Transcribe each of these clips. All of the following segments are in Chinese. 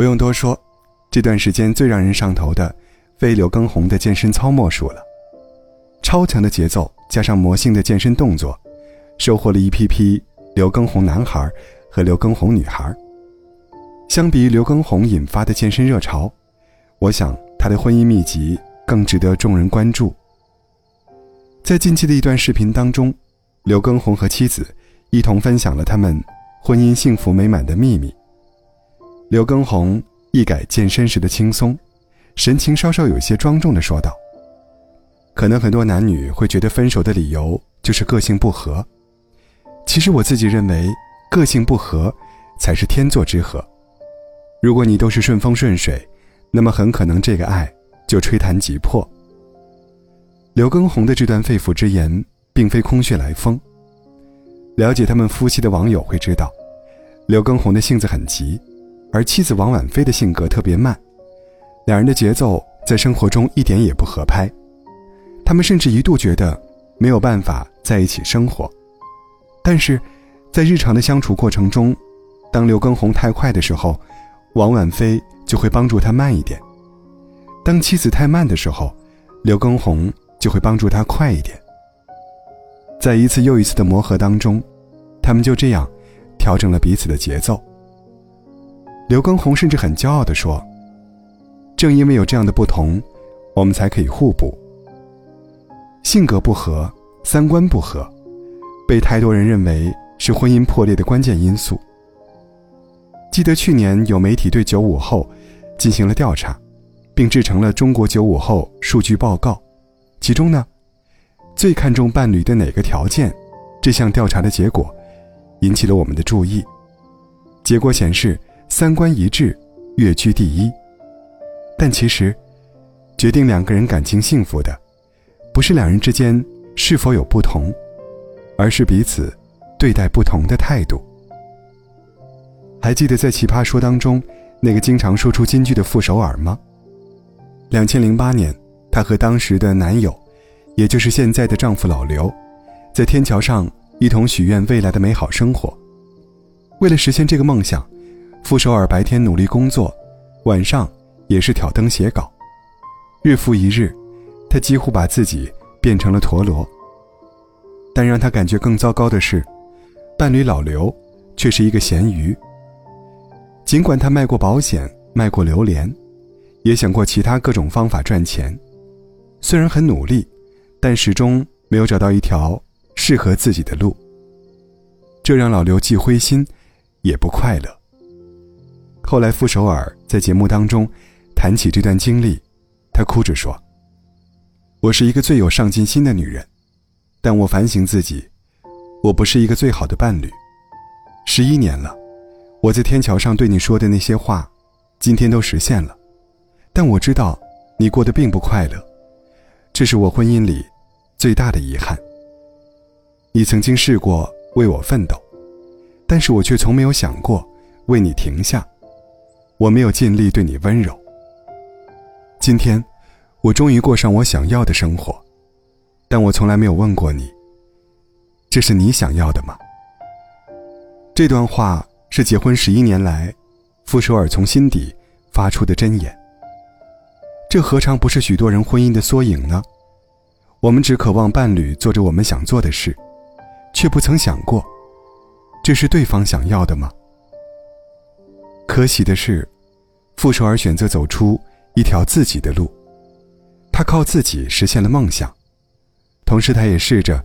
不用多说，这段时间最让人上头的，非刘畊宏的健身操莫属了。超强的节奏加上魔性的健身动作，收获了一批批刘畊宏男孩和刘畊宏女孩。相比于刘畊宏引发的健身热潮，我想他的婚姻秘籍更值得众人关注。在近期的一段视频当中，刘畊宏和妻子一同分享了他们婚姻幸福美满的秘密。刘畊宏一改健身时的轻松，神情稍稍有些庄重地说道。可能很多男女会觉得分手的理由就是个性不合，其实我自己认为，个性不合才是天作之合。如果你都是顺风顺水，那么很可能这个爱就吹弹即破。刘畊宏的这段肺腑之言并非空穴来风。了解他们夫妻的网友会知道，刘畊宏的性子很急，而妻子王婉菲的性格特别慢，两人的节奏在生活中一点也不合拍。他们甚至一度觉得没有办法在一起生活，但是，在日常的相处过程中，当刘畊宏太快的时候，王婉菲就会帮助他慢一点；当妻子太慢的时候，刘畊宏就会帮助他快一点。在一次又一次的磨合当中，他们就这样调整了彼此的节奏。刘畊宏甚至很骄傲地说：“正因为有这样的不同，我们才可以互补。”性格不合，三观不合，被太多人认为是婚姻破裂的关键因素。记得去年有媒体对九五后进行了调查，并制成了《中国九五后数据报告》，其中呢，最看重伴侣的哪个条件？这项调查的结果引起了我们的注意。结果显示，三观一致跃居第一。但其实，决定两个人感情幸福的。不是两人之间是否有不同，而是彼此对待不同的态度。还记得在《奇葩说》当中那个经常说出金句的傅首尔吗？两千零八年，她和当时的男友，也就是现在的丈夫老刘，在天桥上一同许愿未来的美好生活。为了实现这个梦想，傅首尔白天努力工作，晚上也是挑灯写稿，日复一日。他几乎把自己变成了陀螺。但让他感觉更糟糕的是，伴侣老刘却是一个咸鱼。尽管他卖过保险，卖过榴莲，也想过其他各种方法赚钱，虽然很努力，但始终没有找到一条适合自己的路。这让老刘既灰心，也不快乐。后来傅首尔在节目当中谈起这段经历，他哭着说。我是一个最有上进心的女人，但我反省自己，我不是一个最好的伴侣。十一年了，我在天桥上对你说的那些话，今天都实现了，但我知道你过得并不快乐，这是我婚姻里最大的遗憾。你曾经试过为我奋斗，但是我却从没有想过为你停下，我没有尽力对你温柔。今天。我终于过上我想要的生活，但我从来没有问过你：这是你想要的吗？这段话是结婚十一年来，傅首尔从心底发出的真言。这何尝不是许多人婚姻的缩影呢？我们只渴望伴侣做着我们想做的事，却不曾想过，这是对方想要的吗？可喜的是，傅首尔选择走出一条自己的路。他靠自己实现了梦想，同时他也试着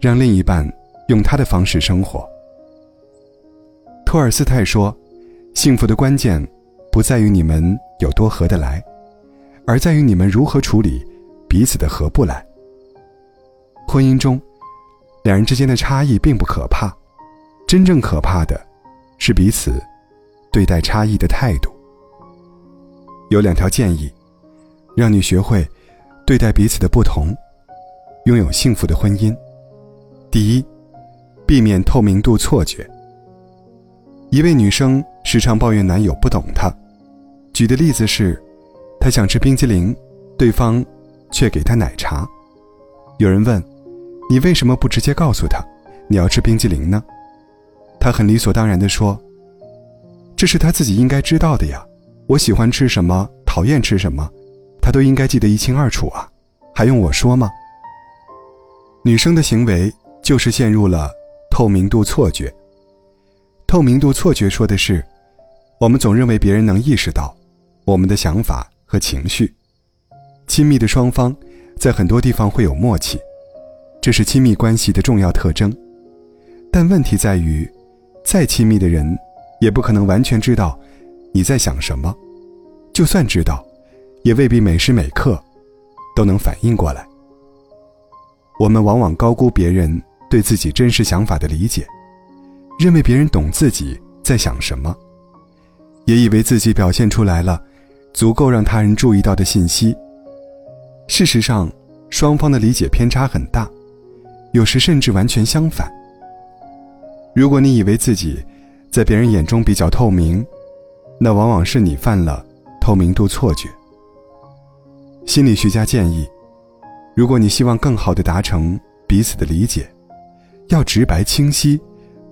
让另一半用他的方式生活。托尔斯泰说：“幸福的关键不在于你们有多合得来，而在于你们如何处理彼此的合不来。”婚姻中，两人之间的差异并不可怕，真正可怕的，是彼此对待差异的态度。有两条建议，让你学会。对待彼此的不同，拥有幸福的婚姻。第一，避免透明度错觉。一位女生时常抱怨男友不懂她，举的例子是，她想吃冰激凌，对方却给她奶茶。有人问，你为什么不直接告诉他你要吃冰激凌呢？她很理所当然地说，这是他自己应该知道的呀，我喜欢吃什么，讨厌吃什么，他都应该记得一清二楚啊，还用我说吗？女生的行为就是陷入了透明度错觉。透明度错觉说的是，我们总认为别人能意识到我们的想法和情绪。亲密的双方在很多地方会有默契，这是亲密关系的重要特征。但问题在于，再亲密的人也不可能完全知道你在想什么，就算知道，也未必每时每刻都能反应过来。我们往往高估别人对自己真实想法的理解，认为别人懂自己在想什么，也以为自己表现出来了足够让他人注意到的信息。事实上，双方的理解偏差很大，有时甚至完全相反。如果你以为自己在别人眼中比较透明，那往往是你犯了透明度错觉。心理学家建议。如果你希望更好的达成彼此的理解，要直白、清晰、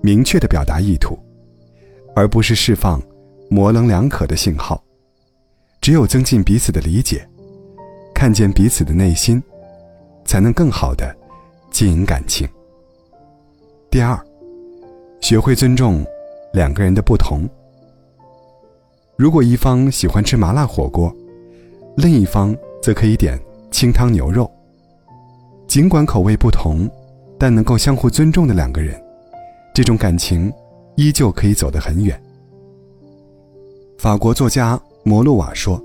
明确的表达意图，而不是释放模棱两可的信号。只有增进彼此的理解，看见彼此的内心，才能更好的经营感情。第二，学会尊重两个人的不同。如果一方喜欢吃麻辣火锅，另一方则可以点清汤牛肉。尽管口味不同，但能够相互尊重的两个人，这种感情依旧可以走得很远。法国作家摩洛瓦说：“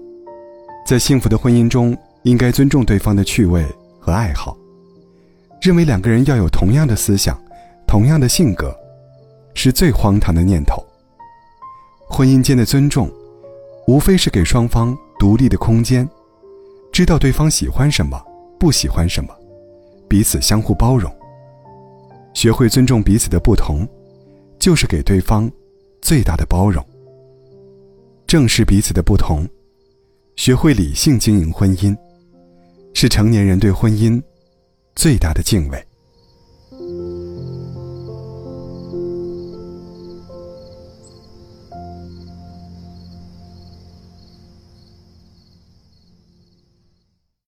在幸福的婚姻中，应该尊重对方的趣味和爱好。认为两个人要有同样的思想、同样的性格，是最荒唐的念头。婚姻间的尊重，无非是给双方独立的空间，知道对方喜欢什么，不喜欢什么。”彼此相互包容，学会尊重彼此的不同，就是给对方最大的包容。正视彼此的不同，学会理性经营婚姻，是成年人对婚姻最大的敬畏。